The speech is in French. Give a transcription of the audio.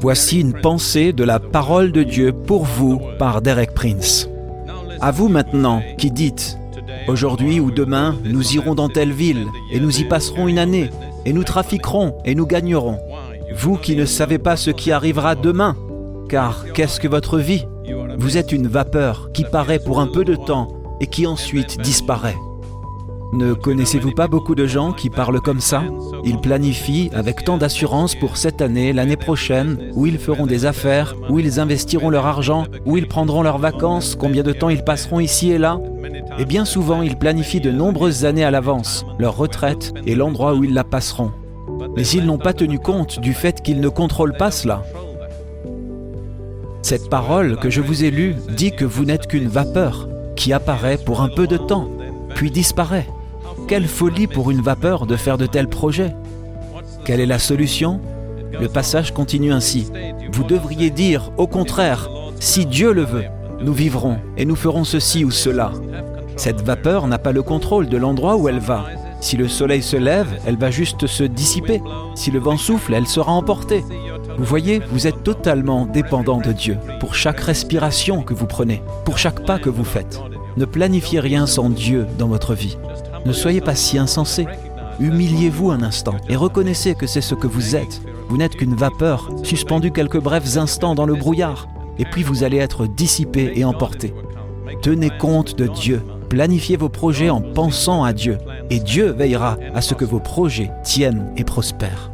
Voici une pensée de la parole de Dieu pour vous par Derek Prince. À vous maintenant qui dites, aujourd'hui ou demain, nous irons dans telle ville et nous y passerons une année et nous trafiquerons et nous gagnerons. Vous qui ne savez pas ce qui arrivera demain, car qu'est-ce que votre vie? Vous êtes une vapeur qui paraît pour un peu de temps et qui ensuite disparaît. Ne connaissez-vous pas beaucoup de gens qui parlent comme ça? Ils planifient avec tant d'assurance pour cette année, l'année prochaine, où ils feront des affaires, où ils investiront leur argent, où ils prendront leurs vacances, combien de temps ils passeront ici et là? Et bien souvent, ils planifient de nombreuses années à l'avance, leur retraite et l'endroit où ils la passeront. Mais ils n'ont pas tenu compte du fait qu'ils ne contrôlent pas cela. Cette parole que je vous ai lue dit que vous n'êtes qu'une vapeur qui apparaît pour un peu de temps, puis disparaît. Quelle folie pour une vapeur de faire de tels projets. Quelle est la solution? Le passage continue ainsi. Vous devriez dire, au contraire, si Dieu le veut, nous vivrons et nous ferons ceci ou cela. Cette vapeur n'a pas le contrôle de l'endroit où elle va. Si le soleil se lève, elle va juste se dissiper. Si le vent souffle, elle sera emportée. Vous voyez, vous êtes totalement dépendant de Dieu pour chaque respiration que vous prenez, pour chaque pas que vous faites. Ne planifiez rien sans Dieu dans votre vie. Ne soyez pas si insensé. Humiliez-vous un instant et reconnaissez que c'est ce que vous êtes. Vous n'êtes qu'une vapeur, suspendue quelques brefs instants dans le brouillard, et puis vous allez être dissipé et emporté. Tenez compte de Dieu. Planifiez vos projets en pensant à Dieu, et Dieu veillera à ce que vos projets tiennent et prospèrent.